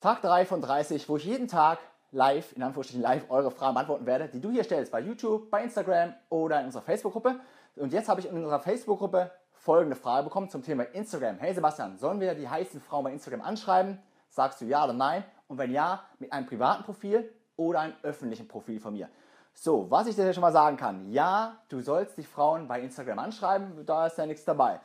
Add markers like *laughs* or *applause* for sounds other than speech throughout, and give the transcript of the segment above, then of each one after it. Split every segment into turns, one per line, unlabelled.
Tag 3 von 30, wo ich jeden Tag live, in Anführungsstrichen live, eure Fragen beantworten werde, die du hier stellst, bei YouTube, bei Instagram oder in unserer Facebook-Gruppe. Und jetzt habe ich in unserer Facebook-Gruppe folgende Frage bekommen zum Thema Instagram. Hey Sebastian, sollen wir die heißen Frauen bei Instagram anschreiben? Sagst du ja oder nein? Und wenn ja, mit einem privaten Profil oder einem öffentlichen Profil von mir. So, was ich dir schon mal sagen kann, ja, du sollst die Frauen bei Instagram anschreiben, da ist ja nichts dabei.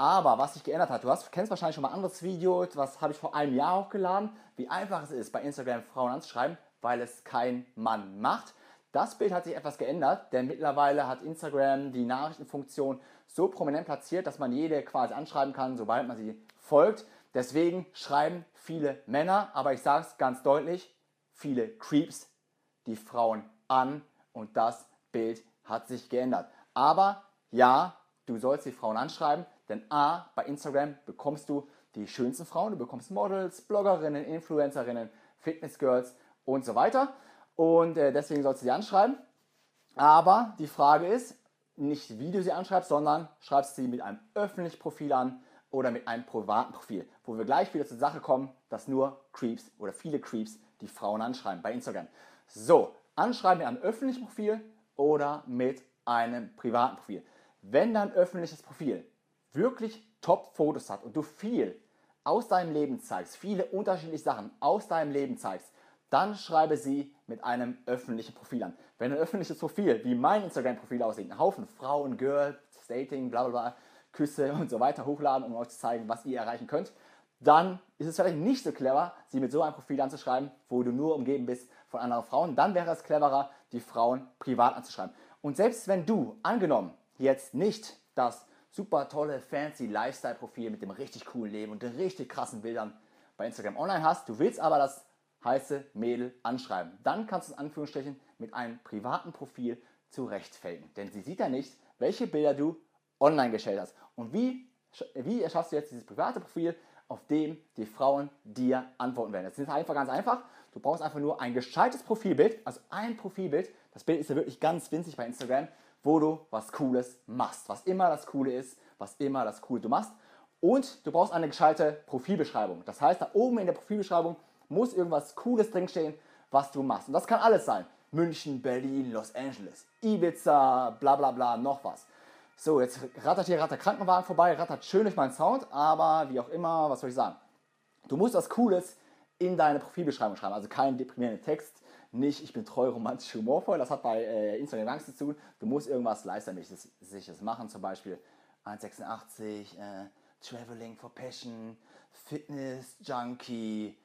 Aber was sich geändert hat, du hast, kennst wahrscheinlich schon mal ein anderes Video, was habe ich vor einem Jahr hochgeladen, wie einfach es ist, bei Instagram Frauen anzuschreiben, weil es kein Mann macht. Das Bild hat sich etwas geändert, denn mittlerweile hat Instagram die Nachrichtenfunktion so prominent platziert, dass man jede quasi anschreiben kann, sobald man sie folgt. Deswegen schreiben viele Männer, aber ich sage es ganz deutlich, viele Creeps die Frauen an und das Bild hat sich geändert. Aber ja, du sollst die Frauen anschreiben, denn A, bei Instagram bekommst du die schönsten Frauen, du bekommst Models, Bloggerinnen, Influencerinnen, Fitnessgirls und so weiter. Und äh, deswegen sollst du sie anschreiben. Aber die Frage ist, nicht wie du sie anschreibst, sondern schreibst sie mit einem öffentlichen Profil an oder mit einem privaten Profil, wo wir gleich wieder zur Sache kommen, dass nur Creeps oder viele Creeps die Frauen anschreiben bei Instagram. So, anschreiben mit einem öffentlichen Profil oder mit einem privaten Profil. Wenn dein öffentliches Profil wirklich Top-Fotos hat und du viel aus deinem Leben zeigst, viele unterschiedliche Sachen aus deinem Leben zeigst, dann schreibe sie mit einem öffentlichen Profil an. Wenn ein öffentliches Profil, wie mein Instagram-Profil aussieht, ein Haufen Frauen, Girls, Dating, bla bla bla, Küsse und so weiter hochladen, um euch zu zeigen, was ihr erreichen könnt, dann ist es vielleicht nicht so clever, sie mit so einem Profil anzuschreiben, wo du nur umgeben bist von anderen Frauen. Dann wäre es cleverer, die Frauen privat anzuschreiben. Und selbst wenn du, angenommen, jetzt nicht das super tolle, fancy Lifestyle-Profil mit dem richtig coolen Leben und den richtig krassen Bildern bei Instagram online hast. Du willst aber das heiße Mädel anschreiben. Dann kannst du in Anführungsstrichen mit einem privaten Profil zurechtfällen. Denn sie sieht ja nicht, welche Bilder du online gestellt hast. Und wie, wie erschaffst du jetzt dieses private Profil, auf dem die Frauen dir antworten werden? Das ist einfach ganz einfach. Du brauchst einfach nur ein gescheites Profilbild, also ein Profilbild. Das Bild ist ja wirklich ganz winzig bei Instagram wo du was Cooles machst. Was immer das Coole ist, was immer das Coole du machst. Und du brauchst eine gescheite Profilbeschreibung. Das heißt, da oben in der Profilbeschreibung muss irgendwas Cooles drinstehen, was du machst. Und das kann alles sein. München, Berlin, Los Angeles, Ibiza, bla bla bla, noch was. So, jetzt rattert hier der Krankenwagen vorbei, rattert schön durch meinen Sound, aber wie auch immer, was soll ich sagen? Du musst was Cooles in deine Profilbeschreibung schreiben, also keinen deprimierenden Text, nicht, ich bin treu, romantisch, humorvoll. Das hat bei äh, Instagram Angst zu tun. Du musst irgendwas Leistermäßiges machen, zum Beispiel 1,86, äh, Traveling for Passion, Fitness, Junkie,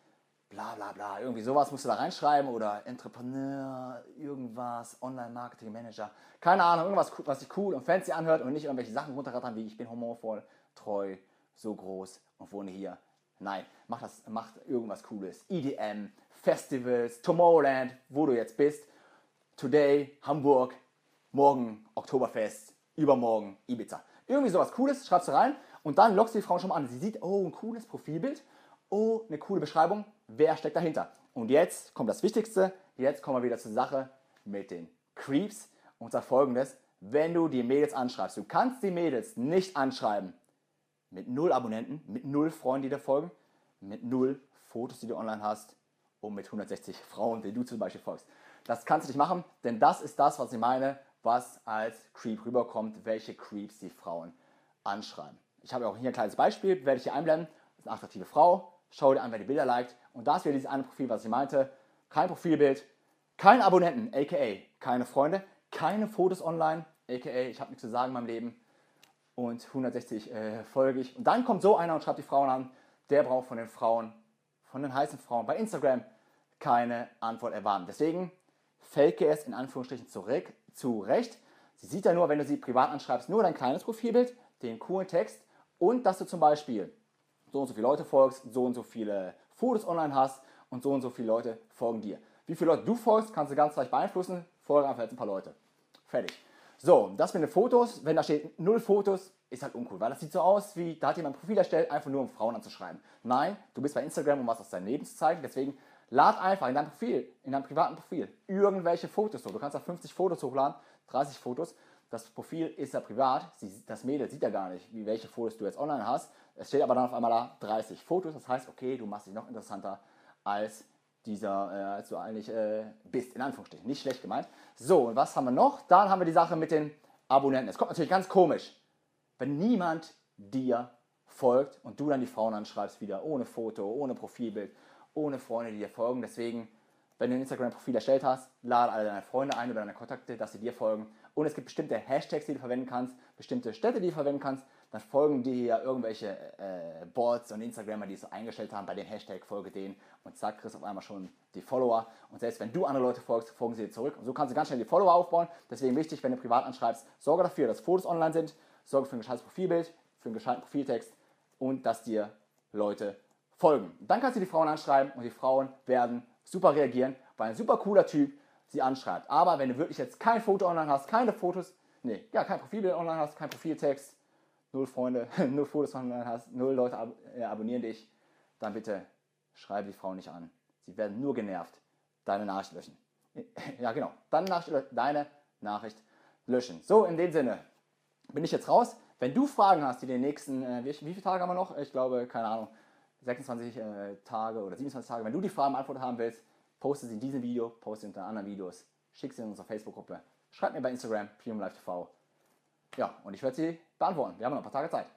bla bla bla. Irgendwie sowas musst du da reinschreiben oder Entrepreneur, irgendwas, Online-Marketing Manager. Keine Ahnung, irgendwas, was sich cool und fancy anhört und nicht irgendwelche Sachen runterrattern wie ich bin humorvoll, treu, so groß und wohne hier. Nein, mach, das, mach irgendwas Cooles. EDM, Festivals, Tomorrowland, wo du jetzt bist. Today, Hamburg, morgen Oktoberfest, übermorgen Ibiza. Irgendwie sowas Cooles, schreibst du rein und dann lockst du die Frau schon mal an. Sie sieht, oh, ein cooles Profilbild, oh, eine coole Beschreibung, wer steckt dahinter? Und jetzt kommt das Wichtigste, jetzt kommen wir wieder zur Sache mit den Creeps und zwar folgendes, wenn du die Mädels anschreibst, du kannst die Mädels nicht anschreiben mit null Abonnenten, mit null Freunden, die dir folgen, mit null Fotos, die du online hast, und mit 160 Frauen, die du zum Beispiel folgst. Das kannst du nicht machen, denn das ist das, was ich meine, was als Creep rüberkommt, welche Creeps die Frauen anschreiben. Ich habe auch hier ein kleines Beispiel, werde ich hier einblenden. Das ist eine attraktive Frau. Schau dir an, wer die Bilder liked. Und das wäre dieses eine Profil, was ich meinte. Kein Profilbild, kein Abonnenten, aka keine Freunde, keine Fotos online, aka ich habe nichts zu sagen in meinem Leben und 160 äh, folge ich. Und dann kommt so einer und schreibt die Frauen an, der braucht von den Frauen, von den heißen Frauen bei Instagram keine Antwort erwarten. Deswegen fake es in Anführungsstrichen zurück, zurecht. Sie sieht ja nur, wenn du sie privat anschreibst, nur dein kleines Profilbild, den coolen Text und dass du zum Beispiel so und so viele Leute folgst, so und so viele Fotos online hast und so und so viele Leute folgen dir. Wie viele Leute du folgst, kannst du ganz leicht beeinflussen. Folge einfach jetzt ein paar Leute. Fertig. So, das mit den Fotos, wenn da steht null Fotos, ist halt uncool, weil das sieht so aus, wie da hat jemand ein Profil erstellt, einfach nur um Frauen anzuschreiben. Nein, du bist bei Instagram, um was aus deinem Leben zu zeigen, deswegen Lad einfach in dein Profil, in deinem privaten Profil, irgendwelche Fotos hoch. Du kannst da 50 Fotos hochladen, 30 Fotos. Das Profil ist ja privat. das Mädel sieht ja gar nicht, wie welche Fotos du jetzt online hast. Es steht aber dann auf einmal da 30 Fotos. Das heißt, okay, du machst dich noch interessanter als dieser, äh, als du eigentlich äh, bist, in Anführungsstrichen. Nicht schlecht gemeint. So, und was haben wir noch? Dann haben wir die Sache mit den Abonnenten. Es kommt natürlich ganz komisch, wenn niemand dir folgt und du dann die Frauen anschreibst wieder ohne Foto, ohne Profilbild, ohne Freunde, die dir folgen. Deswegen, wenn du ein Instagram-Profil erstellt hast, lade alle deine Freunde ein oder deine Kontakte, dass sie dir folgen. Und es gibt bestimmte Hashtags, die du verwenden kannst, bestimmte Städte, die du verwenden kannst. Dann folgen dir ja irgendwelche äh, Boards und Instagramer, die es so eingestellt haben bei dem Hashtag, folge denen und zack, kriegst du auf einmal schon die Follower. Und selbst wenn du andere Leute folgst, folgen sie dir zurück. Und so kannst du ganz schnell die Follower aufbauen. Deswegen wichtig, wenn du privat anschreibst, sorge dafür, dass Fotos online sind, sorge für ein gescheites Profilbild, für einen gescheiten Profiltext und dass dir Leute folgen. Dann kannst du die Frauen anschreiben und die Frauen werden super reagieren, weil ein super cooler Typ sie anschreibt. Aber wenn du wirklich jetzt kein Foto online hast, keine Fotos, nee, ja, kein Profilbild online hast, kein Profiltext, null Freunde, *laughs* null Fotos online hast, null Leute ab äh, abonnieren dich, dann bitte schreibe die Frauen nicht an. Sie werden nur genervt. Deine Nachricht löschen. *laughs* Ja, genau. Deine Nachricht, deine Nachricht löschen. So, in dem Sinne bin ich jetzt raus. Wenn du Fragen hast, die den nächsten, äh, wie, wie viele Tage haben wir noch? Ich glaube, keine Ahnung, 26 äh, Tage oder 27 Tage. Wenn du die Fragen beantwortet haben willst, poste sie in diesem Video, poste sie unter anderen Videos, schick sie in unsere Facebook-Gruppe, schreib mir bei Instagram, Premium Live TV. Ja, und ich werde sie beantworten. Wir haben noch ein paar Tage Zeit.